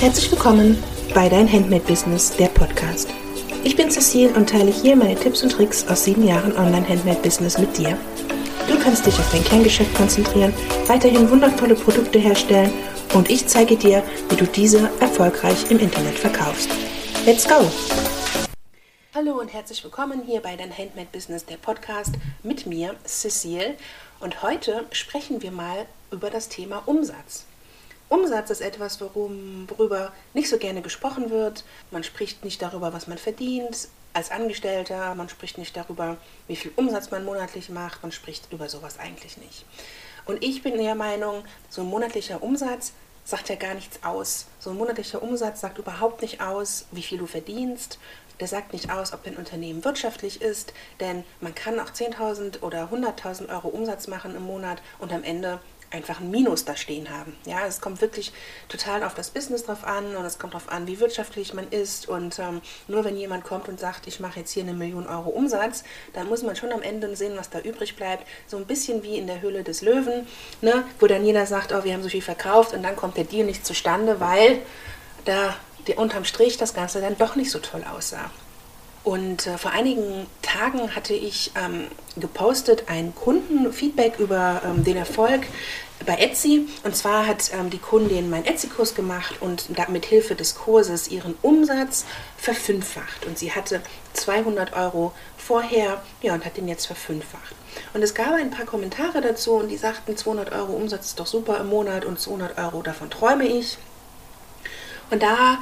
Herzlich willkommen bei Dein Handmade Business, der Podcast. Ich bin Cecile und teile hier meine Tipps und Tricks aus sieben Jahren Online-Handmade-Business mit dir. Du kannst dich auf dein Kerngeschäft konzentrieren, weiterhin wundervolle Produkte herstellen und ich zeige dir, wie du diese erfolgreich im Internet verkaufst. Let's go! Hallo und herzlich willkommen hier bei Dein Handmade Business, der Podcast mit mir, Cecile. Und heute sprechen wir mal über das Thema Umsatz. Umsatz ist etwas, worum, worüber nicht so gerne gesprochen wird. Man spricht nicht darüber, was man verdient als Angestellter. Man spricht nicht darüber, wie viel Umsatz man monatlich macht. Man spricht über sowas eigentlich nicht. Und ich bin der Meinung, so ein monatlicher Umsatz sagt ja gar nichts aus. So ein monatlicher Umsatz sagt überhaupt nicht aus, wie viel du verdienst. Der sagt nicht aus, ob ein Unternehmen wirtschaftlich ist, denn man kann auch 10.000 oder 100.000 Euro Umsatz machen im Monat und am Ende einfach ein Minus da stehen haben. Ja, es kommt wirklich total auf das Business drauf an und es kommt darauf an, wie wirtschaftlich man ist. Und ähm, nur wenn jemand kommt und sagt, ich mache jetzt hier eine Million Euro Umsatz, dann muss man schon am Ende sehen, was da übrig bleibt. So ein bisschen wie in der Höhle des Löwen, ne, wo dann jeder sagt, oh, wir haben so viel verkauft und dann kommt der Deal nicht zustande, weil da der unterm Strich das Ganze dann doch nicht so toll aussah. Und äh, vor einigen Tagen hatte ich ähm, gepostet ein Kundenfeedback über ähm, den Erfolg bei Etsy. Und zwar hat ähm, die Kundin meinen Etsy-Kurs gemacht und mit Hilfe des Kurses ihren Umsatz verfünffacht. Und sie hatte 200 Euro vorher ja, und hat den jetzt verfünffacht. Und es gab ein paar Kommentare dazu und die sagten, 200 Euro Umsatz ist doch super im Monat und 200 Euro davon träume ich. Und da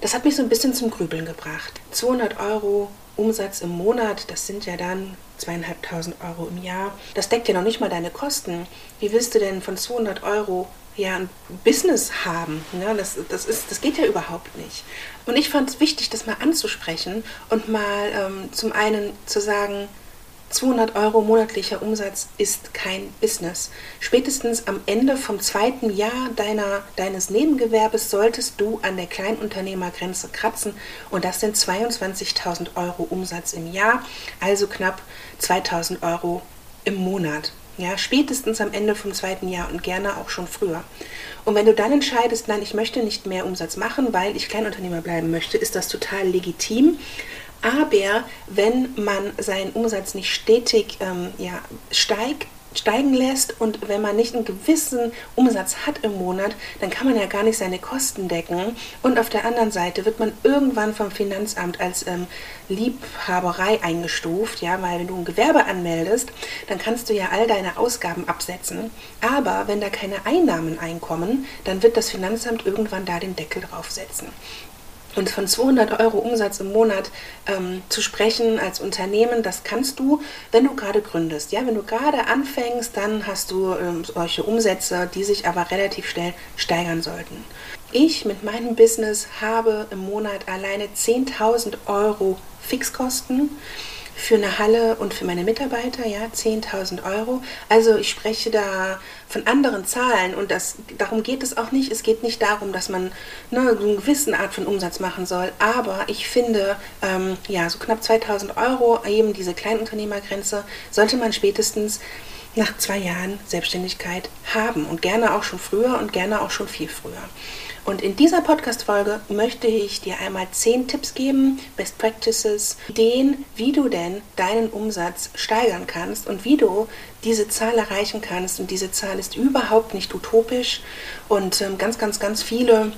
das hat mich so ein bisschen zum Grübeln gebracht. 200 Euro Umsatz im Monat, das sind ja dann zweieinhalbtausend Euro im Jahr. Das deckt ja noch nicht mal deine Kosten. Wie willst du denn von 200 Euro ja ein Business haben? Ja, das, das, ist, das geht ja überhaupt nicht. Und ich fand es wichtig, das mal anzusprechen und mal ähm, zum einen zu sagen, 200 Euro monatlicher Umsatz ist kein Business. Spätestens am Ende vom zweiten Jahr deiner, deines Nebengewerbes solltest du an der Kleinunternehmergrenze kratzen und das sind 22.000 Euro Umsatz im Jahr, also knapp 2.000 Euro im Monat. Ja, spätestens am Ende vom zweiten Jahr und gerne auch schon früher. Und wenn du dann entscheidest, nein, ich möchte nicht mehr Umsatz machen, weil ich Kleinunternehmer bleiben möchte, ist das total legitim. Aber wenn man seinen Umsatz nicht stetig ähm, ja, steigt, steigen lässt und wenn man nicht einen gewissen Umsatz hat im Monat, dann kann man ja gar nicht seine Kosten decken. Und auf der anderen Seite wird man irgendwann vom Finanzamt als ähm, Liebhaberei eingestuft, ja, weil wenn du ein Gewerbe anmeldest, dann kannst du ja all deine Ausgaben absetzen. Aber wenn da keine Einnahmen einkommen, dann wird das Finanzamt irgendwann da den Deckel draufsetzen. Und von 200 Euro Umsatz im Monat ähm, zu sprechen als Unternehmen, das kannst du, wenn du gerade gründest. Ja, wenn du gerade anfängst, dann hast du ähm, solche Umsätze, die sich aber relativ schnell steigern sollten. Ich mit meinem Business habe im Monat alleine 10.000 Euro Fixkosten für eine Halle und für meine Mitarbeiter, ja, 10.000 Euro. Also ich spreche da von anderen Zahlen und das, darum geht es auch nicht. Es geht nicht darum, dass man ne, eine gewisse Art von Umsatz machen soll, aber ich finde, ähm, ja, so knapp 2.000 Euro, eben diese Kleinunternehmergrenze, sollte man spätestens nach zwei Jahren Selbstständigkeit haben und gerne auch schon früher und gerne auch schon viel früher. Und in dieser Podcast-Folge möchte ich dir einmal zehn Tipps geben, Best Practices, Ideen, wie du denn deinen Umsatz steigern kannst und wie du diese Zahl erreichen kannst. Und diese Zahl ist überhaupt nicht utopisch und ähm, ganz, ganz, ganz viele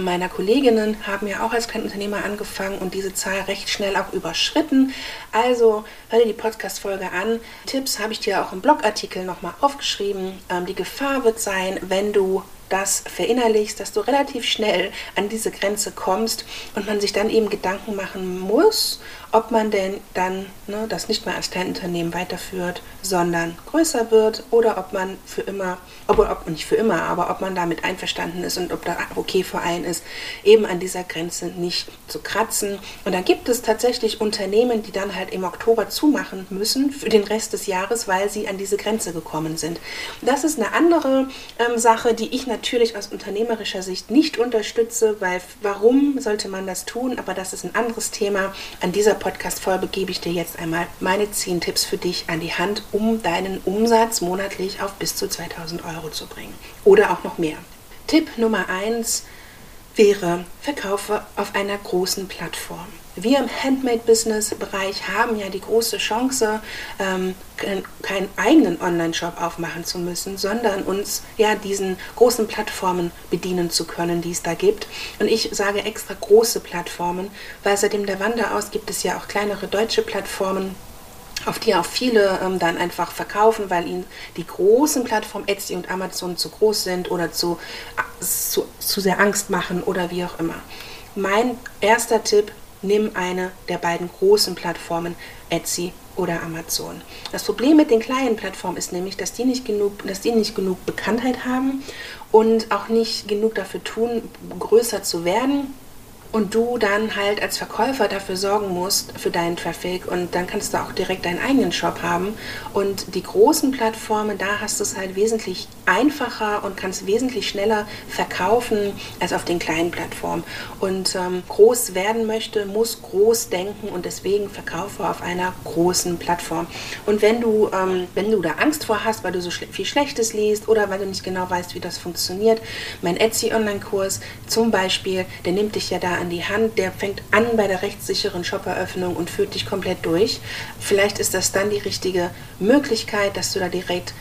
meiner Kolleginnen haben ja auch als Kleinunternehmer angefangen und diese Zahl recht schnell auch überschritten. Also hör dir die Podcast-Folge an. Tipps habe ich dir auch im Blogartikel nochmal aufgeschrieben. Ähm, die Gefahr wird sein, wenn du das verinnerlichst, dass du relativ schnell an diese Grenze kommst und man sich dann eben Gedanken machen muss, ob man denn dann ne, das nicht mehr als Kleinunternehmen weiterführt, sondern größer wird oder ob man für immer, ob, ob nicht für immer, aber ob man damit einverstanden ist und ob da okay für einen ist, eben an dieser Grenze nicht zu kratzen. Und dann gibt es tatsächlich Unternehmen, die dann halt im Oktober zumachen müssen für den Rest des Jahres, weil sie an diese Grenze gekommen sind. Das ist eine andere ähm, Sache, die ich natürlich aus unternehmerischer Sicht nicht unterstütze, weil warum sollte man das tun? Aber das ist ein anderes Thema. An dieser Podcast-Folge gebe ich dir jetzt einmal meine 10 Tipps für dich an die Hand, um deinen Umsatz monatlich auf bis zu 2000 Euro zu bringen. Oder auch noch mehr. Tipp Nummer 1. wäre Verkaufe auf einer großen Plattform. Wir im Handmade-Business-Bereich haben ja die große Chance, ähm, keinen eigenen Online-Shop aufmachen zu müssen, sondern uns ja diesen großen Plattformen bedienen zu können, die es da gibt. Und ich sage extra große Plattformen, weil seitdem der Wander aus gibt es ja auch kleinere deutsche Plattformen, auf die auch viele ähm, dann einfach verkaufen, weil ihnen die großen Plattformen Etsy und Amazon zu groß sind oder zu, zu, zu sehr Angst machen oder wie auch immer. Mein erster Tipp, nimm eine der beiden großen Plattformen, Etsy oder Amazon. Das Problem mit den kleinen Plattformen ist nämlich, dass die nicht genug, dass die nicht genug Bekanntheit haben und auch nicht genug dafür tun, größer zu werden und du dann halt als Verkäufer dafür sorgen musst für deinen Traffic. Und dann kannst du auch direkt deinen eigenen Shop haben. Und die großen Plattformen, da hast du es halt wesentlich einfacher und kannst wesentlich schneller verkaufen als auf den kleinen Plattformen. Und ähm, groß werden möchte, muss groß denken. Und deswegen verkaufe auf einer großen Plattform. Und wenn du, ähm, wenn du da Angst vor hast, weil du so schl viel Schlechtes liest oder weil du nicht genau weißt, wie das funktioniert, mein Etsy Online-Kurs zum Beispiel, der nimmt dich ja da an die Hand, der fängt an bei der rechtssicheren Shop-Eröffnung und führt dich komplett durch. Vielleicht ist das dann die richtige Möglichkeit, dass du da direkt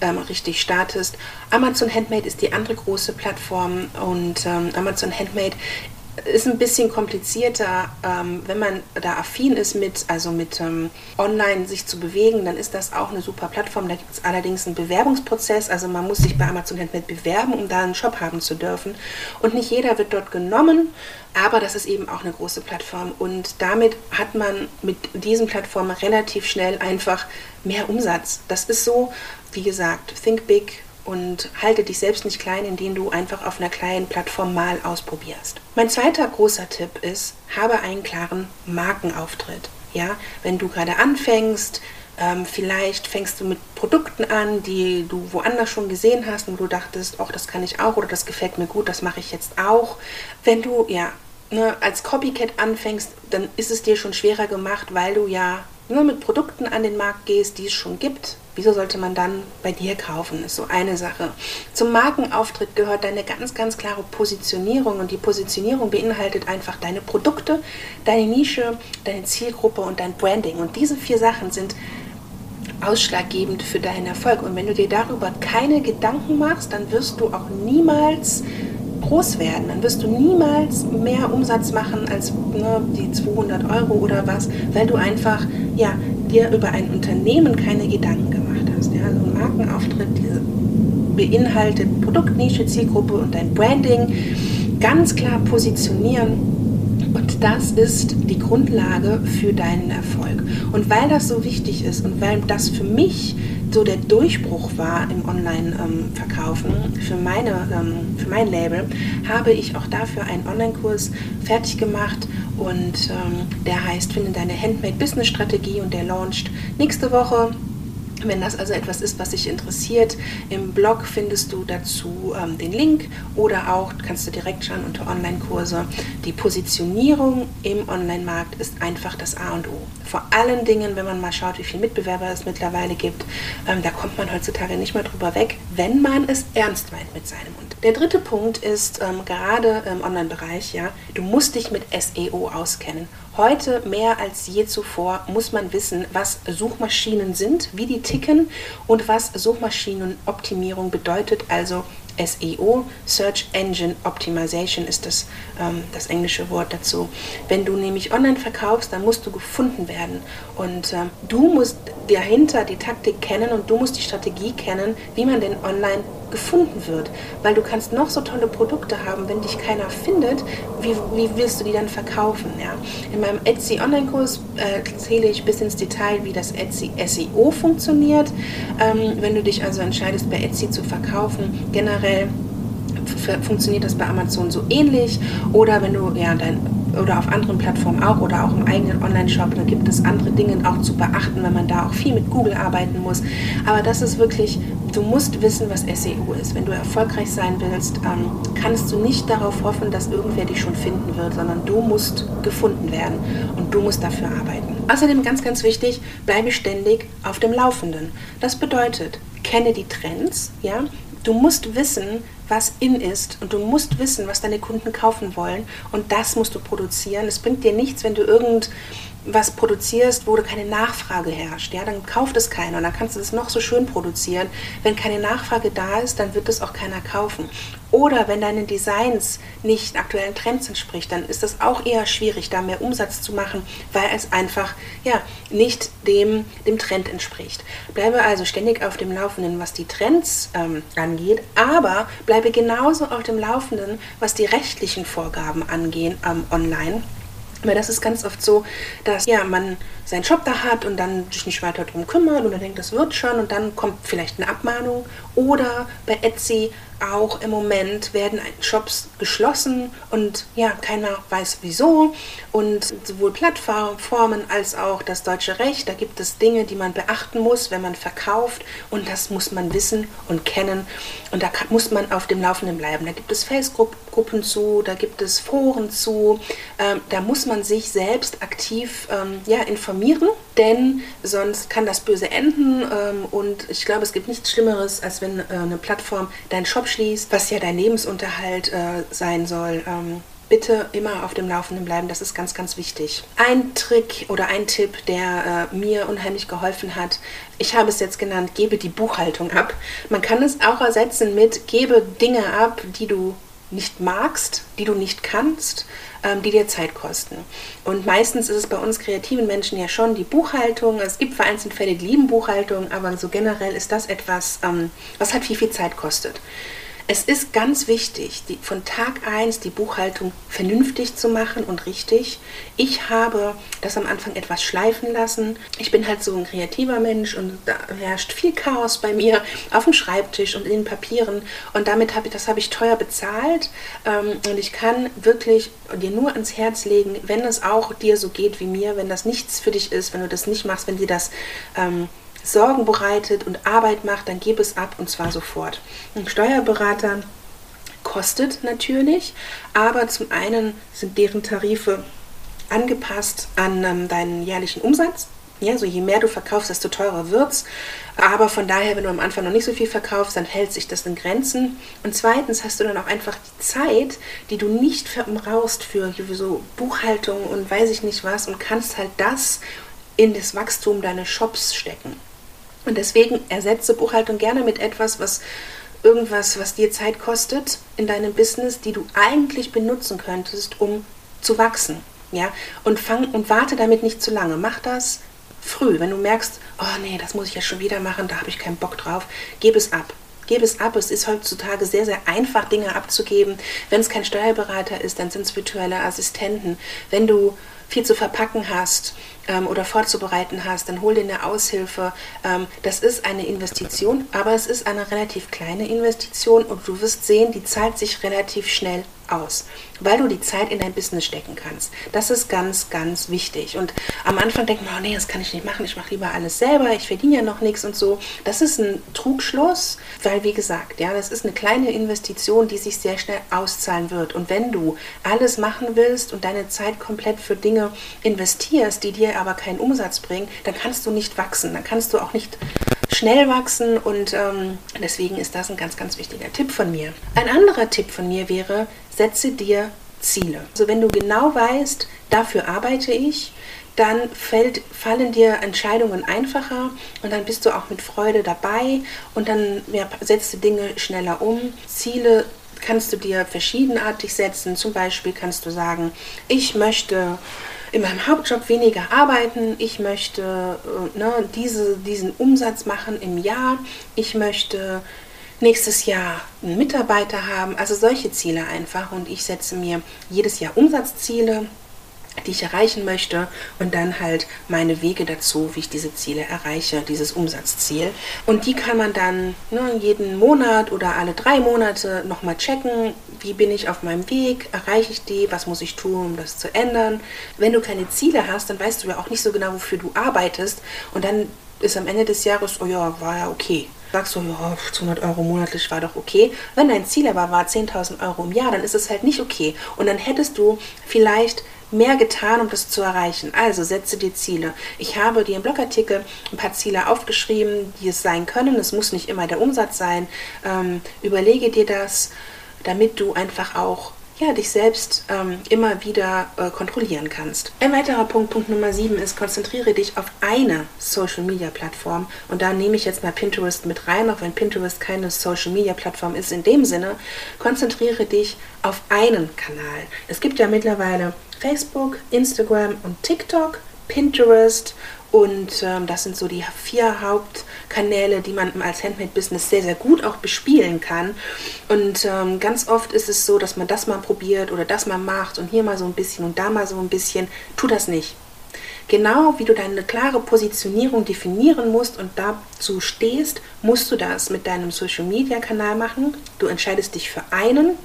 ähm, richtig startest. Amazon Handmade ist die andere große Plattform und ähm, Amazon Handmade ist ein bisschen komplizierter, ähm, wenn man da affin ist mit, also mit ähm, online sich zu bewegen, dann ist das auch eine super Plattform. Da gibt es allerdings einen Bewerbungsprozess, also man muss sich bei Amazon Handmade bewerben, um da einen Shop haben zu dürfen. Und nicht jeder wird dort genommen, aber das ist eben auch eine große Plattform und damit hat man mit diesen Plattformen relativ schnell einfach mehr Umsatz. Das ist so, wie gesagt, think big, und halte dich selbst nicht klein, indem du einfach auf einer kleinen Plattform mal ausprobierst. Mein zweiter großer Tipp ist, habe einen klaren Markenauftritt. Ja, wenn du gerade anfängst, ähm, vielleicht fängst du mit Produkten an, die du woanders schon gesehen hast und du dachtest, ach, das kann ich auch oder das gefällt mir gut, das mache ich jetzt auch. Wenn du ja ne, als Copycat anfängst, dann ist es dir schon schwerer gemacht, weil du ja nur mit Produkten an den Markt gehst, die es schon gibt Wieso sollte man dann bei dir kaufen? Ist so eine Sache. Zum Markenauftritt gehört deine ganz, ganz klare Positionierung und die Positionierung beinhaltet einfach deine Produkte, deine Nische, deine Zielgruppe und dein Branding. Und diese vier Sachen sind ausschlaggebend für deinen Erfolg. Und wenn du dir darüber keine Gedanken machst, dann wirst du auch niemals groß werden. Dann wirst du niemals mehr Umsatz machen als ne, die 200 Euro oder was, weil du einfach ja, dir über ein Unternehmen keine Gedanken gemacht hast. Ja? Also ein Markenauftritt beinhaltet Produktnische, Zielgruppe und dein Branding ganz klar positionieren. Und das ist die Grundlage für deinen Erfolg. Und weil das so wichtig ist und weil das für mich so der Durchbruch war im Online-Verkaufen für, meine, ähm, für mein Label, habe ich auch dafür einen Online-Kurs fertig gemacht und ähm, der heißt Finde deine Handmade-Business-Strategie und der launcht nächste Woche wenn das also etwas ist, was dich interessiert, im Blog findest du dazu ähm, den Link oder auch kannst du direkt schauen unter Online-Kurse. Die Positionierung im Online-Markt ist einfach das A und O. Vor allen Dingen, wenn man mal schaut, wie viele Mitbewerber es mittlerweile gibt, ähm, da kommt man heutzutage nicht mehr drüber weg, wenn man es ernst meint mit seinem Mund. Der dritte Punkt ist ähm, gerade im Online-Bereich, ja, du musst dich mit SEO auskennen. Heute mehr als je zuvor muss man wissen, was Suchmaschinen sind, wie die ticken und was Suchmaschinenoptimierung bedeutet, also SEO, Search Engine Optimization ist das, ähm, das englische Wort dazu. Wenn du nämlich online verkaufst, dann musst du gefunden werden. Und ähm, du musst dahinter die Taktik kennen und du musst die Strategie kennen, wie man denn online gefunden wird. Weil du kannst noch so tolle Produkte haben, wenn dich keiner findet, wie, wie willst du die dann verkaufen? Ja? In meinem Etsy Online-Kurs äh, erzähle ich bis ins Detail, wie das Etsy SEO funktioniert. Ähm, wenn du dich also entscheidest, bei Etsy zu verkaufen, generell funktioniert das bei Amazon so ähnlich. Oder wenn du ja dein oder auf anderen Plattformen auch oder auch im eigenen Online-Shop. Da gibt es andere Dinge auch zu beachten, wenn man da auch viel mit Google arbeiten muss. Aber das ist wirklich, du musst wissen, was SEO ist. Wenn du erfolgreich sein willst, ähm, kannst du nicht darauf hoffen, dass irgendwer dich schon finden wird, sondern du musst gefunden werden und du musst dafür arbeiten. Außerdem ganz, ganz wichtig, bleibe ständig auf dem Laufenden. Das bedeutet, kenne die Trends, ja, Du musst wissen, was in ist und du musst wissen, was deine Kunden kaufen wollen und das musst du produzieren. Es bringt dir nichts, wenn du irgend was produzierst, wo keine Nachfrage herrscht, ja, dann kauft es keiner und dann kannst du es noch so schön produzieren. Wenn keine Nachfrage da ist, dann wird es auch keiner kaufen. Oder wenn deine Designs nicht aktuellen Trends entspricht, dann ist es auch eher schwierig, da mehr Umsatz zu machen, weil es einfach ja nicht dem, dem Trend entspricht. Bleibe also ständig auf dem Laufenden, was die Trends ähm, angeht, aber bleibe genauso auf dem Laufenden, was die rechtlichen Vorgaben angehen ähm, online weil das ist ganz oft so, dass ja, man seinen Job da hat und dann sich nicht weiter darum kümmert und dann denkt, das wird schon und dann kommt vielleicht eine Abmahnung. Oder bei Etsy auch im Moment werden Shops geschlossen und ja, keiner weiß wieso. Und sowohl Plattformen als auch das deutsche Recht, da gibt es Dinge, die man beachten muss, wenn man verkauft. Und das muss man wissen und kennen. Und da muss man auf dem Laufenden bleiben. Da gibt es Facebook-Gruppen zu, da gibt es Foren zu. Ähm, da muss man sich selbst aktiv ähm, ja, informieren, denn sonst kann das böse enden. Ähm, und ich glaube, es gibt nichts Schlimmeres, als wenn äh, eine Plattform deinen Shop abschließt, was ja dein Lebensunterhalt äh, sein soll. Ähm, bitte immer auf dem Laufenden bleiben, das ist ganz, ganz wichtig. Ein Trick oder ein Tipp, der äh, mir unheimlich geholfen hat, ich habe es jetzt genannt, gebe die Buchhaltung ab. Man kann es auch ersetzen mit, gebe Dinge ab, die du nicht magst, die du nicht kannst, die dir Zeit kosten. Und meistens ist es bei uns kreativen Menschen ja schon die Buchhaltung. Es gibt vereinzelt Fälle, die lieben Buchhaltung, aber so generell ist das etwas, ähm, was halt viel, viel Zeit kostet. Es ist ganz wichtig, die, von Tag 1 die Buchhaltung vernünftig zu machen und richtig. Ich habe das am Anfang etwas schleifen lassen. Ich bin halt so ein kreativer Mensch und da herrscht viel Chaos bei mir auf dem Schreibtisch und in den Papieren. Und damit habe ich, das habe ich teuer bezahlt. Ähm, und ich kann wirklich dir nur ans Herz legen, wenn es auch dir so geht wie mir, wenn das nichts für dich ist, wenn du das nicht machst, wenn dir das ähm, Sorgen bereitet und Arbeit macht, dann gib es ab und zwar sofort. Ein Steuerberater kostet natürlich, aber zum einen sind deren Tarife angepasst an ähm, deinen jährlichen Umsatz. Ja, so je mehr du verkaufst, desto teurer wird's. Aber von daher, wenn du am Anfang noch nicht so viel verkaufst, dann hält sich das in Grenzen. Und zweitens hast du dann auch einfach die Zeit, die du nicht verbrauchst für so Buchhaltung und weiß ich nicht was und kannst halt das in das Wachstum deines Shops stecken. Und deswegen ersetze Buchhaltung gerne mit etwas, was irgendwas, was dir Zeit kostet in deinem Business, die du eigentlich benutzen könntest, um zu wachsen. Ja, und fang und warte damit nicht zu lange. Mach das früh. Wenn du merkst, oh nee, das muss ich ja schon wieder machen, da habe ich keinen Bock drauf, gib es ab. Gib es ab. Es ist heutzutage sehr, sehr einfach, Dinge abzugeben. Wenn es kein Steuerberater ist, dann sind es virtuelle Assistenten. Wenn du viel zu verpacken hast ähm, oder vorzubereiten hast, dann hol dir eine Aushilfe. Ähm, das ist eine Investition, aber es ist eine relativ kleine Investition und du wirst sehen, die zahlt sich relativ schnell aus, weil du die Zeit in dein Business stecken kannst. Das ist ganz, ganz wichtig. Und am Anfang denkt man, oh nee, das kann ich nicht machen, ich mache lieber alles selber, ich verdiene ja noch nichts und so. Das ist ein Trugschluss, weil wie gesagt, ja, das ist eine kleine Investition, die sich sehr schnell auszahlen wird. Und wenn du alles machen willst und deine Zeit komplett für Dinge investierst, die dir aber keinen Umsatz bringen, dann kannst du nicht wachsen, dann kannst du auch nicht schnell wachsen und ähm, deswegen ist das ein ganz, ganz wichtiger Tipp von mir. Ein anderer Tipp von mir wäre, setze dir Ziele. Also wenn du genau weißt, dafür arbeite ich, dann fällt, fallen dir Entscheidungen einfacher und dann bist du auch mit Freude dabei und dann ja, setzt du Dinge schneller um. Ziele kannst du dir verschiedenartig setzen. Zum Beispiel kannst du sagen, ich möchte in meinem Hauptjob weniger arbeiten, ich möchte äh, ne, diese, diesen Umsatz machen im Jahr, ich möchte nächstes Jahr einen Mitarbeiter haben, also solche Ziele einfach. Und ich setze mir jedes Jahr Umsatzziele die ich erreichen möchte und dann halt meine Wege dazu, wie ich diese Ziele erreiche, dieses Umsatzziel. Und die kann man dann ne, jeden Monat oder alle drei Monate nochmal checken, wie bin ich auf meinem Weg, erreiche ich die, was muss ich tun, um das zu ändern. Wenn du keine Ziele hast, dann weißt du ja auch nicht so genau, wofür du arbeitest und dann ist am Ende des Jahres, oh ja, war ja okay sagst du, ja, 200 Euro monatlich war doch okay. Wenn dein Ziel aber war 10.000 Euro im Jahr, dann ist es halt nicht okay. Und dann hättest du vielleicht mehr getan, um das zu erreichen. Also setze dir Ziele. Ich habe dir im Blogartikel ein paar Ziele aufgeschrieben, die es sein können. Es muss nicht immer der Umsatz sein. Ähm, überlege dir das, damit du einfach auch ja, dich selbst ähm, immer wieder äh, kontrollieren kannst. Ein weiterer Punkt, Punkt Nummer 7 ist, konzentriere dich auf eine Social Media Plattform. Und da nehme ich jetzt mal Pinterest mit rein, auch wenn Pinterest keine Social Media Plattform ist in dem Sinne. Konzentriere dich auf einen Kanal. Es gibt ja mittlerweile Facebook, Instagram und TikTok, Pinterest und ähm, das sind so die vier Hauptkanäle, die man als Handmade-Business sehr, sehr gut auch bespielen kann. Und ähm, ganz oft ist es so, dass man das mal probiert oder das mal macht und hier mal so ein bisschen und da mal so ein bisschen. Tu das nicht. Genau wie du deine klare Positionierung definieren musst und dazu stehst, musst du das mit deinem Social-Media-Kanal machen. Du entscheidest dich für einen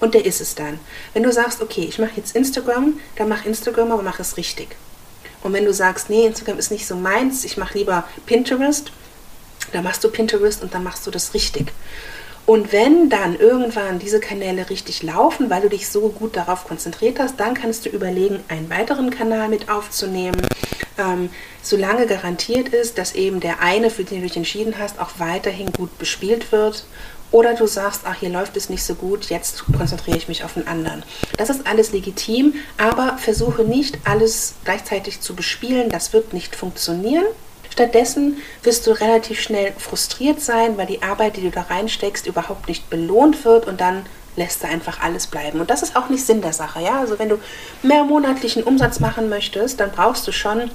und der ist es dann. Wenn du sagst, okay, ich mache jetzt Instagram, dann mach Instagram, aber mach es richtig. Und wenn du sagst, nee, Instagram ist nicht so meins, ich mache lieber Pinterest, dann machst du Pinterest und dann machst du das richtig. Und wenn dann irgendwann diese Kanäle richtig laufen, weil du dich so gut darauf konzentriert hast, dann kannst du überlegen, einen weiteren Kanal mit aufzunehmen, ähm, solange garantiert ist, dass eben der eine, für den du dich entschieden hast, auch weiterhin gut bespielt wird oder du sagst, ach, hier läuft es nicht so gut, jetzt konzentriere ich mich auf einen anderen. Das ist alles legitim, aber versuche nicht alles gleichzeitig zu bespielen. Das wird nicht funktionieren. Stattdessen wirst du relativ schnell frustriert sein, weil die Arbeit, die du da reinsteckst, überhaupt nicht belohnt wird und dann lässt du einfach alles bleiben. Und das ist auch nicht Sinn der Sache. Ja? Also wenn du mehr monatlichen Umsatz machen möchtest, dann brauchst du schon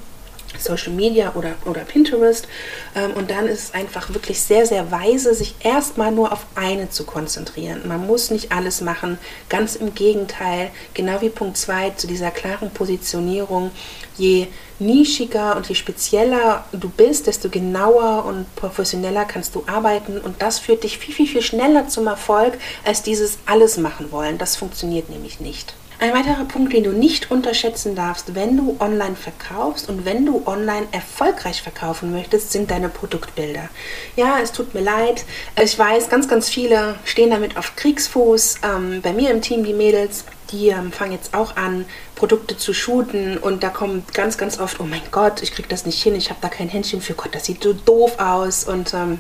Social Media oder, oder Pinterest. Ähm, und dann ist es einfach wirklich sehr, sehr weise, sich erstmal nur auf eine zu konzentrieren. Man muss nicht alles machen, ganz im Gegenteil, genau wie Punkt 2 zu dieser klaren Positionierung. Je nischiger und je spezieller du bist, desto genauer und professioneller kannst du arbeiten und das führt dich viel, viel, viel schneller zum Erfolg als dieses alles machen wollen. Das funktioniert nämlich nicht. Ein weiterer Punkt, den du nicht unterschätzen darfst, wenn du online verkaufst und wenn du online erfolgreich verkaufen möchtest, sind deine Produktbilder. Ja, es tut mir leid. Ich weiß, ganz, ganz viele stehen damit auf Kriegsfuß. Ähm, bei mir im Team, die Mädels, die ähm, fangen jetzt auch an, Produkte zu shooten und da kommt ganz, ganz oft, oh mein Gott, ich krieg das nicht hin, ich habe da kein Händchen für, Gott, das sieht so doof aus und ähm,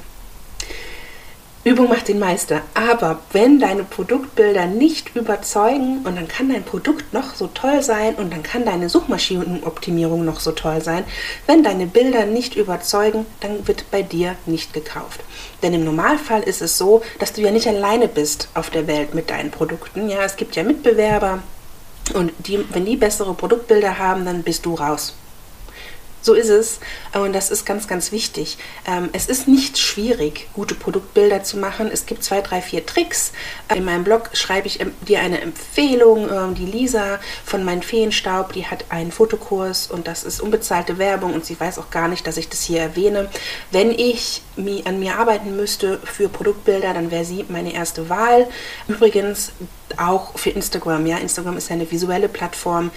Übung macht den Meister. Aber wenn deine Produktbilder nicht überzeugen und dann kann dein Produkt noch so toll sein und dann kann deine Suchmaschinenoptimierung noch so toll sein, wenn deine Bilder nicht überzeugen, dann wird bei dir nicht gekauft. Denn im Normalfall ist es so, dass du ja nicht alleine bist auf der Welt mit deinen Produkten. Ja, es gibt ja Mitbewerber und die, wenn die bessere Produktbilder haben, dann bist du raus. So ist es und das ist ganz, ganz wichtig. Ähm, es ist nicht schwierig, gute Produktbilder zu machen. Es gibt zwei, drei, vier Tricks. In meinem Blog schreibe ich dir eine Empfehlung. Ähm, die Lisa von Mein Feenstaub, die hat einen Fotokurs und das ist unbezahlte Werbung und sie weiß auch gar nicht, dass ich das hier erwähne. Wenn ich an mir arbeiten müsste für Produktbilder, dann wäre sie meine erste Wahl. Übrigens auch für Instagram. Ja, Instagram ist ja eine visuelle Plattform.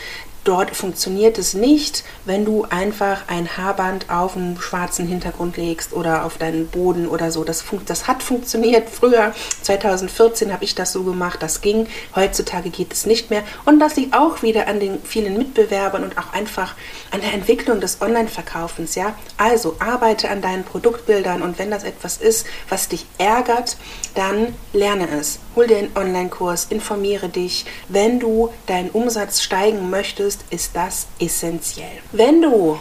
Dort funktioniert es nicht, wenn du einfach ein Haarband auf einen schwarzen Hintergrund legst oder auf deinen Boden oder so. Das, das hat funktioniert früher. 2014 habe ich das so gemacht, das ging. Heutzutage geht es nicht mehr. Und das liegt auch wieder an den vielen Mitbewerbern und auch einfach an der Entwicklung des Online-Verkaufens. Ja? Also arbeite an deinen Produktbildern und wenn das etwas ist, was dich ärgert, dann lerne es. Hol dir einen Online-Kurs, informiere dich. Wenn du deinen Umsatz steigen möchtest, möchtest, ist das essentiell. Wenn du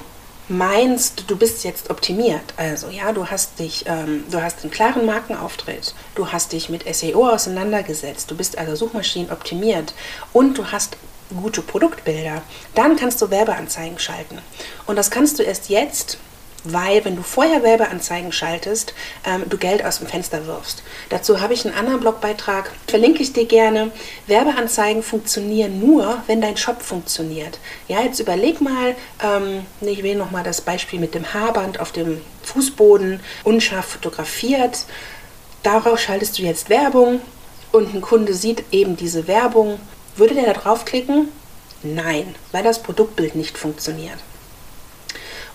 meinst, du bist jetzt optimiert, also ja, du hast dich, ähm, du hast einen klaren Markenauftritt, du hast dich mit SEO auseinandergesetzt, du bist also Suchmaschinen optimiert und du hast gute Produktbilder, dann kannst du Werbeanzeigen schalten. Und das kannst du erst jetzt, weil wenn du vorher Werbeanzeigen schaltest, ähm, du Geld aus dem Fenster wirfst. Dazu habe ich einen anderen Blogbeitrag, verlinke ich dir gerne. Werbeanzeigen funktionieren nur, wenn dein Shop funktioniert. Ja, jetzt überleg mal, ähm, ich will nochmal das Beispiel mit dem Haarband auf dem Fußboden unscharf fotografiert. Darauf schaltest du jetzt Werbung und ein Kunde sieht eben diese Werbung. Würde der da draufklicken? Nein, weil das Produktbild nicht funktioniert.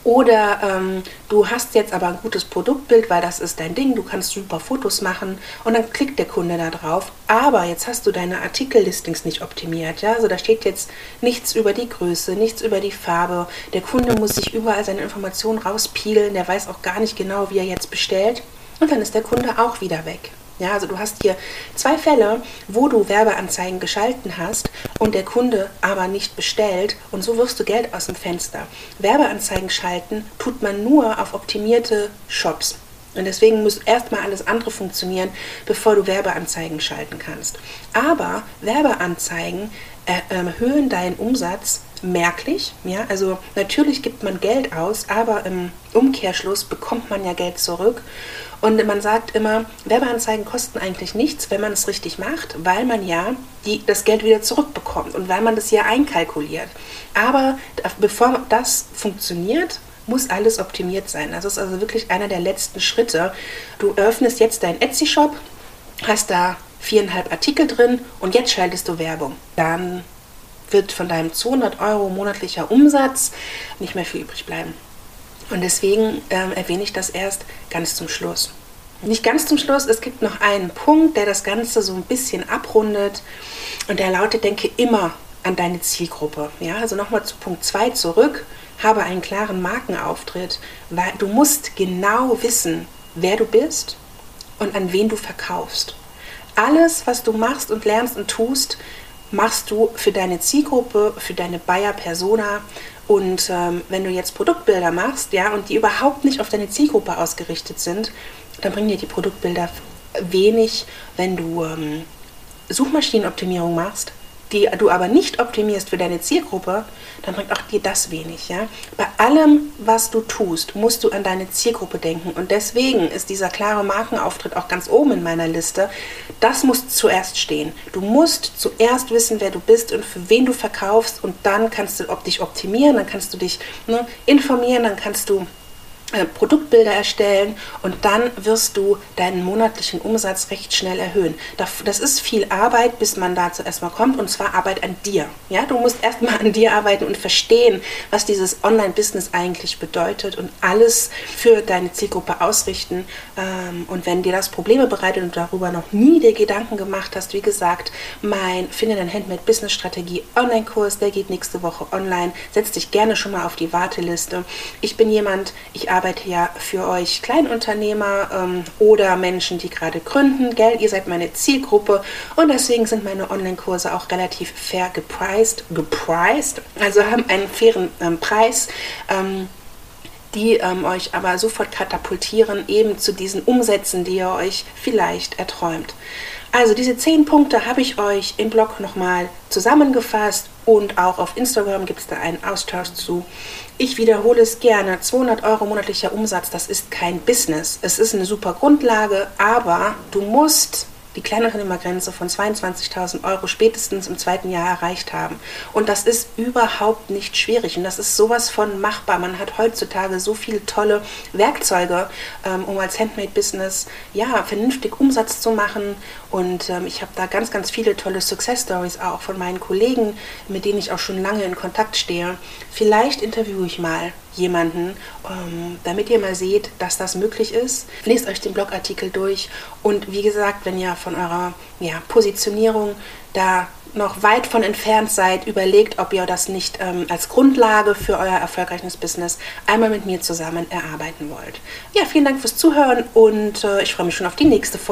Oder ähm, du hast jetzt aber ein gutes Produktbild, weil das ist dein Ding, du kannst super Fotos machen und dann klickt der Kunde da drauf. Aber jetzt hast du deine Artikellistings nicht optimiert. Ja? Also da steht jetzt nichts über die Größe, nichts über die Farbe. Der Kunde muss sich überall seine Informationen rauspielen, der weiß auch gar nicht genau, wie er jetzt bestellt. Und dann ist der Kunde auch wieder weg. Ja, also du hast hier zwei Fälle, wo du Werbeanzeigen geschalten hast und der Kunde aber nicht bestellt und so wirfst du Geld aus dem Fenster. Werbeanzeigen schalten tut man nur auf optimierte Shops. Und deswegen muss erstmal alles andere funktionieren, bevor du Werbeanzeigen schalten kannst. Aber Werbeanzeigen erhöhen deinen Umsatz merklich. Ja? Also natürlich gibt man Geld aus, aber im Umkehrschluss bekommt man ja Geld zurück. Und man sagt immer, Werbeanzeigen kosten eigentlich nichts, wenn man es richtig macht, weil man ja die, das Geld wieder zurückbekommt und weil man das ja einkalkuliert. Aber bevor das funktioniert, muss alles optimiert sein. Das ist also wirklich einer der letzten Schritte. Du öffnest jetzt deinen Etsy-Shop, hast da viereinhalb Artikel drin und jetzt schaltest du Werbung. Dann wird von deinem 200 Euro monatlicher Umsatz nicht mehr viel übrig bleiben. Und deswegen ähm, erwähne ich das erst ganz zum Schluss. Nicht ganz zum Schluss, es gibt noch einen Punkt, der das Ganze so ein bisschen abrundet und der lautet, denke immer an deine Zielgruppe. Ja, also nochmal zu Punkt 2 zurück, habe einen klaren Markenauftritt, weil du musst genau wissen, wer du bist und an wen du verkaufst. Alles, was du machst und lernst und tust, machst du für deine Zielgruppe, für deine Buyer-Persona. Und ähm, wenn du jetzt Produktbilder machst, ja, und die überhaupt nicht auf deine Zielgruppe ausgerichtet sind, dann bringen dir die Produktbilder wenig, wenn du ähm, Suchmaschinenoptimierung machst die du aber nicht optimierst für deine Zielgruppe, dann bringt auch dir das wenig. Ja? Bei allem, was du tust, musst du an deine Zielgruppe denken. Und deswegen ist dieser klare Markenauftritt auch ganz oben in meiner Liste. Das muss zuerst stehen. Du musst zuerst wissen, wer du bist und für wen du verkaufst. Und dann kannst du dich optimieren, dann kannst du dich ne, informieren, dann kannst du Produktbilder erstellen und dann wirst du deinen monatlichen Umsatz recht schnell erhöhen. Das ist viel Arbeit, bis man dazu erstmal kommt und zwar Arbeit an dir. Ja, du musst erstmal an dir arbeiten und verstehen, was dieses Online-Business eigentlich bedeutet und alles für deine Zielgruppe ausrichten. Ähm, und wenn dir das Probleme bereitet und darüber noch nie dir Gedanken gemacht hast, wie gesagt, mein Finde dein Handmade Business Strategie Online-Kurs, der geht nächste Woche online. Setz dich gerne schon mal auf die Warteliste. Ich bin jemand, ich arbeite arbeite ja für euch Kleinunternehmer ähm, oder Menschen, die gerade gründen. Gell, ihr seid meine Zielgruppe und deswegen sind meine Online-Kurse auch relativ fair gepriced, gepriced, also haben einen fairen ähm, Preis. Ähm, die ähm, euch aber sofort katapultieren eben zu diesen Umsätzen, die ihr euch vielleicht erträumt. Also diese zehn Punkte habe ich euch im Blog nochmal zusammengefasst und auch auf Instagram gibt es da einen Austausch zu. Ich wiederhole es gerne, 200 Euro monatlicher Umsatz, das ist kein Business. Es ist eine super Grundlage, aber du musst die Kleinunternehmergrenze von 22.000 Euro spätestens im zweiten Jahr erreicht haben. Und das ist überhaupt nicht schwierig und das ist sowas von machbar. Man hat heutzutage so viele tolle Werkzeuge, ähm, um als Handmade-Business ja, vernünftig Umsatz zu machen. Und ähm, ich habe da ganz, ganz viele tolle Success-Stories auch von meinen Kollegen, mit denen ich auch schon lange in Kontakt stehe. Vielleicht interviewe ich mal jemanden, ähm, damit ihr mal seht, dass das möglich ist. Lest euch den Blogartikel durch und wie gesagt, wenn ihr von eurer ja, Positionierung da noch weit von entfernt seid, überlegt, ob ihr das nicht ähm, als Grundlage für euer erfolgreiches Business einmal mit mir zusammen erarbeiten wollt. Ja, vielen Dank fürs Zuhören und äh, ich freue mich schon auf die nächste Folge.